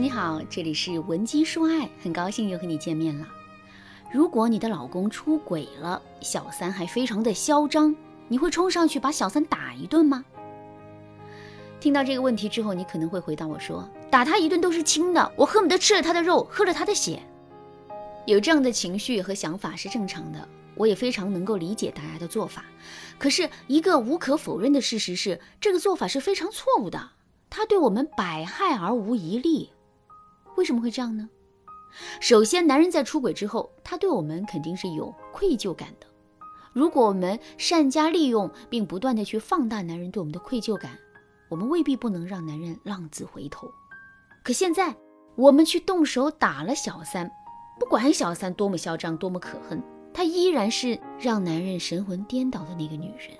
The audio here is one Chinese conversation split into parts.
你好，这里是文姬说爱，很高兴又和你见面了。如果你的老公出轨了，小三还非常的嚣张，你会冲上去把小三打一顿吗？听到这个问题之后，你可能会回答我说：“打他一顿都是轻的，我恨不得吃了他的肉，喝了他的血。”有这样的情绪和想法是正常的，我也非常能够理解大家的做法。可是，一个无可否认的事实是，这个做法是非常错误的。他对我们百害而无一利，为什么会这样呢？首先，男人在出轨之后，他对我们肯定是有愧疚感的。如果我们善加利用，并不断的去放大男人对我们的愧疚感，我们未必不能让男人浪子回头。可现在，我们去动手打了小三，不管小三多么嚣张，多么可恨，她依然是让男人神魂颠倒的那个女人。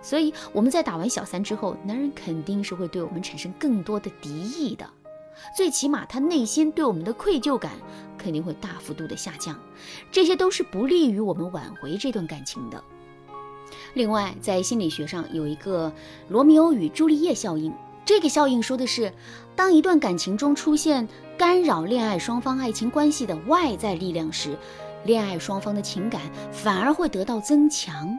所以我们在打完小三之后，男人肯定是会对我们产生更多的敌意的，最起码他内心对我们的愧疚感肯定会大幅度的下降，这些都是不利于我们挽回这段感情的。另外，在心理学上有一个罗密欧与朱丽叶效应，这个效应说的是，当一段感情中出现干扰恋爱双方爱情关系的外在力量时，恋爱双方的情感反而会得到增强。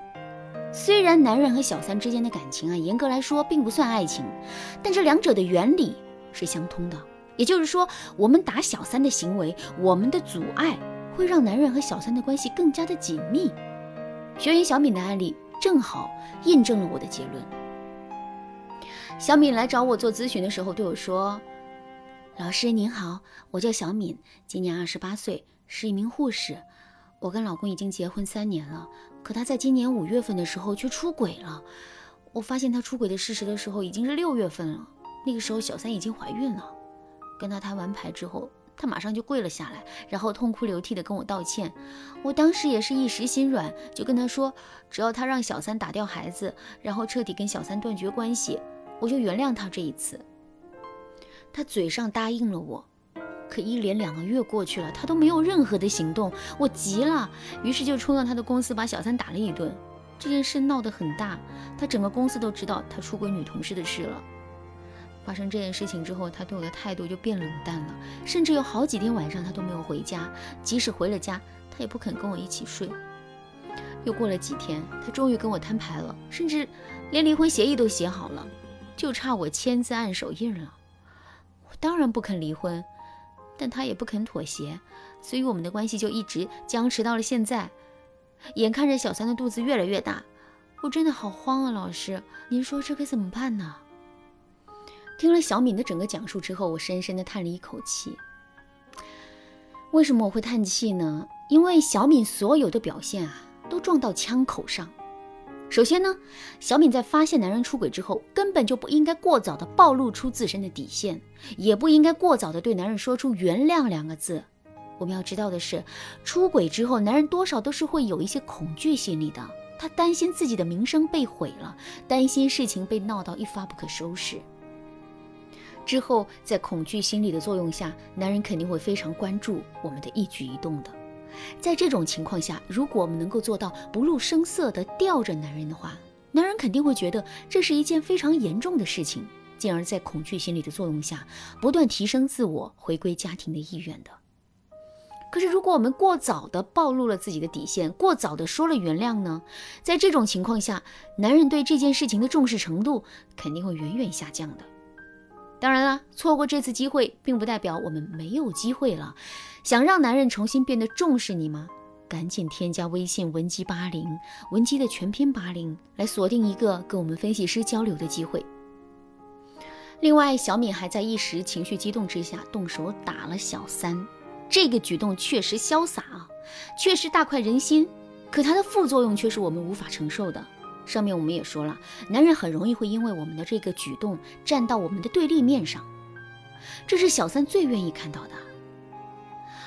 虽然男人和小三之间的感情啊，严格来说并不算爱情，但这两者的原理是相通的。也就是说，我们打小三的行为，我们的阻碍会让男人和小三的关系更加的紧密。学员小敏的案例正好印证了我的结论。小敏来找我做咨询的时候对我说：“老师您好，我叫小敏，今年二十八岁，是一名护士。我跟老公已经结婚三年了。”可他在今年五月份的时候却出轨了。我发现他出轨的事实的时候已经是六月份了，那个时候小三已经怀孕了。跟他摊完牌之后，他马上就跪了下来，然后痛哭流涕的跟我道歉。我当时也是一时心软，就跟他说，只要他让小三打掉孩子，然后彻底跟小三断绝关系，我就原谅他这一次。他嘴上答应了我。可一连两个月过去了，他都没有任何的行动，我急了，于是就冲到他的公司把小三打了一顿。这件事闹得很大，他整个公司都知道他出轨女同事的事了。发生这件事情之后，他对我的态度就变冷淡了，甚至有好几天晚上他都没有回家，即使回了家，他也不肯跟我一起睡。又过了几天，他终于跟我摊牌了，甚至连离婚协议都写好了，就差我签字按手印了。我当然不肯离婚。但他也不肯妥协，所以我们的关系就一直僵持到了现在。眼看着小三的肚子越来越大，我真的好慌啊！老师，您说这该怎么办呢？听了小敏的整个讲述之后，我深深的叹了一口气。为什么我会叹气呢？因为小敏所有的表现啊，都撞到枪口上。首先呢，小敏在发现男人出轨之后，根本就不应该过早的暴露出自身的底线，也不应该过早的对男人说出原谅两个字。我们要知道的是，出轨之后，男人多少都是会有一些恐惧心理的，他担心自己的名声被毁了，担心事情被闹到一发不可收拾。之后，在恐惧心理的作用下，男人肯定会非常关注我们的一举一动的。在这种情况下，如果我们能够做到不露声色地吊着男人的话，男人肯定会觉得这是一件非常严重的事情，进而，在恐惧心理的作用下，不断提升自我、回归家庭的意愿的。可是，如果我们过早地暴露了自己的底线，过早地说了原谅呢？在这种情况下，男人对这件事情的重视程度肯定会远远下降的。当然了，错过这次机会，并不代表我们没有机会了。想让男人重新变得重视你吗？赶紧添加微信文姬八零，文姬的全拼八零，来锁定一个跟我们分析师交流的机会。另外，小敏还在一时情绪激动之下动手打了小三，这个举动确实潇洒啊，确实大快人心，可它的副作用却是我们无法承受的。上面我们也说了，男人很容易会因为我们的这个举动站到我们的对立面上，这是小三最愿意看到的。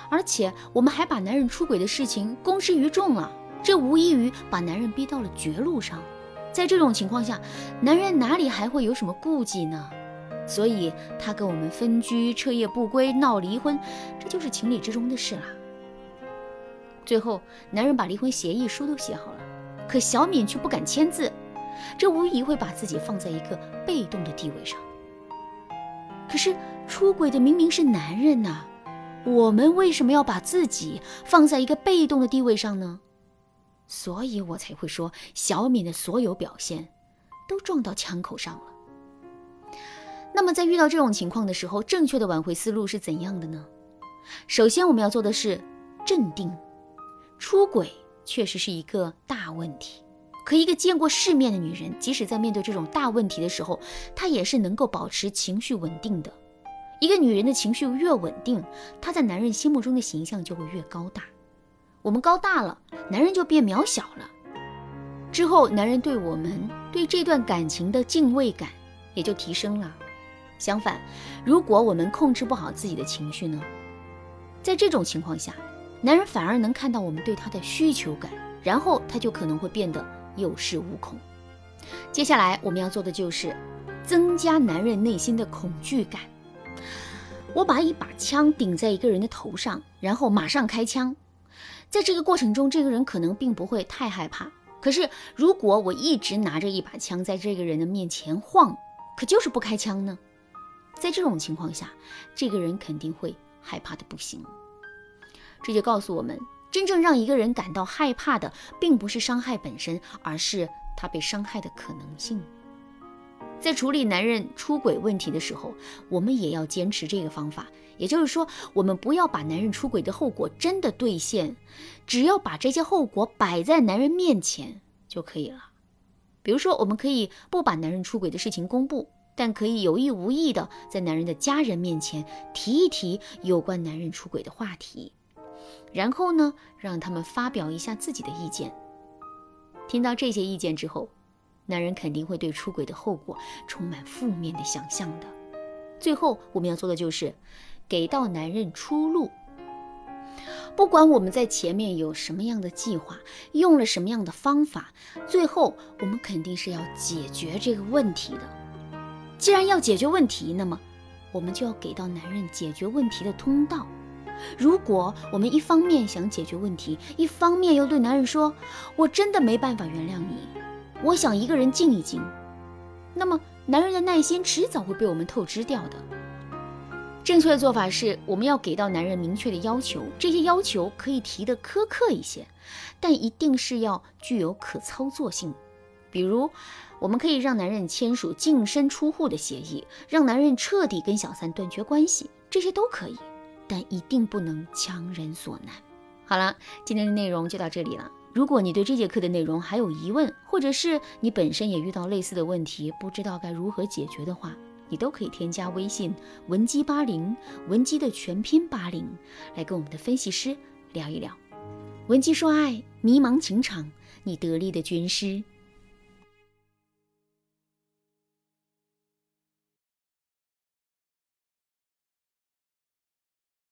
而且我们还把男人出轨的事情公之于众了，这无异于把男人逼到了绝路上。在这种情况下，男人哪里还会有什么顾忌呢？所以他跟我们分居、彻夜不归、闹离婚，这就是情理之中的事了。最后，男人把离婚协议书都写好了。可小敏却不敢签字，这无疑会把自己放在一个被动的地位上。可是出轨的明明是男人呐，我们为什么要把自己放在一个被动的地位上呢？所以我才会说，小敏的所有表现都撞到枪口上了。那么在遇到这种情况的时候，正确的挽回思路是怎样的呢？首先我们要做的是镇定。出轨确实是一个大问题。可一个见过世面的女人，即使在面对这种大问题的时候，她也是能够保持情绪稳定的。一个女人的情绪越稳定，她在男人心目中的形象就会越高大。我们高大了，男人就变渺小了。之后，男人对我们对这段感情的敬畏感也就提升了。相反，如果我们控制不好自己的情绪呢？在这种情况下，男人反而能看到我们对他的需求感，然后他就可能会变得。有恃无恐。接下来我们要做的就是增加男人内心的恐惧感。我把一把枪顶在一个人的头上，然后马上开枪。在这个过程中，这个人可能并不会太害怕。可是如果我一直拿着一把枪在这个人的面前晃，可就是不开枪呢？在这种情况下，这个人肯定会害怕的不行。这就告诉我们。真正让一个人感到害怕的，并不是伤害本身，而是他被伤害的可能性。在处理男人出轨问题的时候，我们也要坚持这个方法。也就是说，我们不要把男人出轨的后果真的兑现，只要把这些后果摆在男人面前就可以了。比如说，我们可以不把男人出轨的事情公布，但可以有意无意的在男人的家人面前提一提有关男人出轨的话题。然后呢，让他们发表一下自己的意见。听到这些意见之后，男人肯定会对出轨的后果充满负面的想象的。最后，我们要做的就是给到男人出路。不管我们在前面有什么样的计划，用了什么样的方法，最后我们肯定是要解决这个问题的。既然要解决问题，那么我们就要给到男人解决问题的通道。如果我们一方面想解决问题，一方面又对男人说“我真的没办法原谅你，我想一个人静一静”，那么男人的耐心迟早会被我们透支掉的。正确的做法是，我们要给到男人明确的要求，这些要求可以提的苛刻一些，但一定是要具有可操作性。比如，我们可以让男人签署净身出户的协议，让男人彻底跟小三断绝关系，这些都可以。但一定不能强人所难。好了，今天的内容就到这里了。如果你对这节课的内容还有疑问，或者是你本身也遇到类似的问题，不知道该如何解决的话，你都可以添加微信文姬八零，文姬的全拼八零，来跟我们的分析师聊一聊。文姬说爱，迷茫情场，你得力的军师。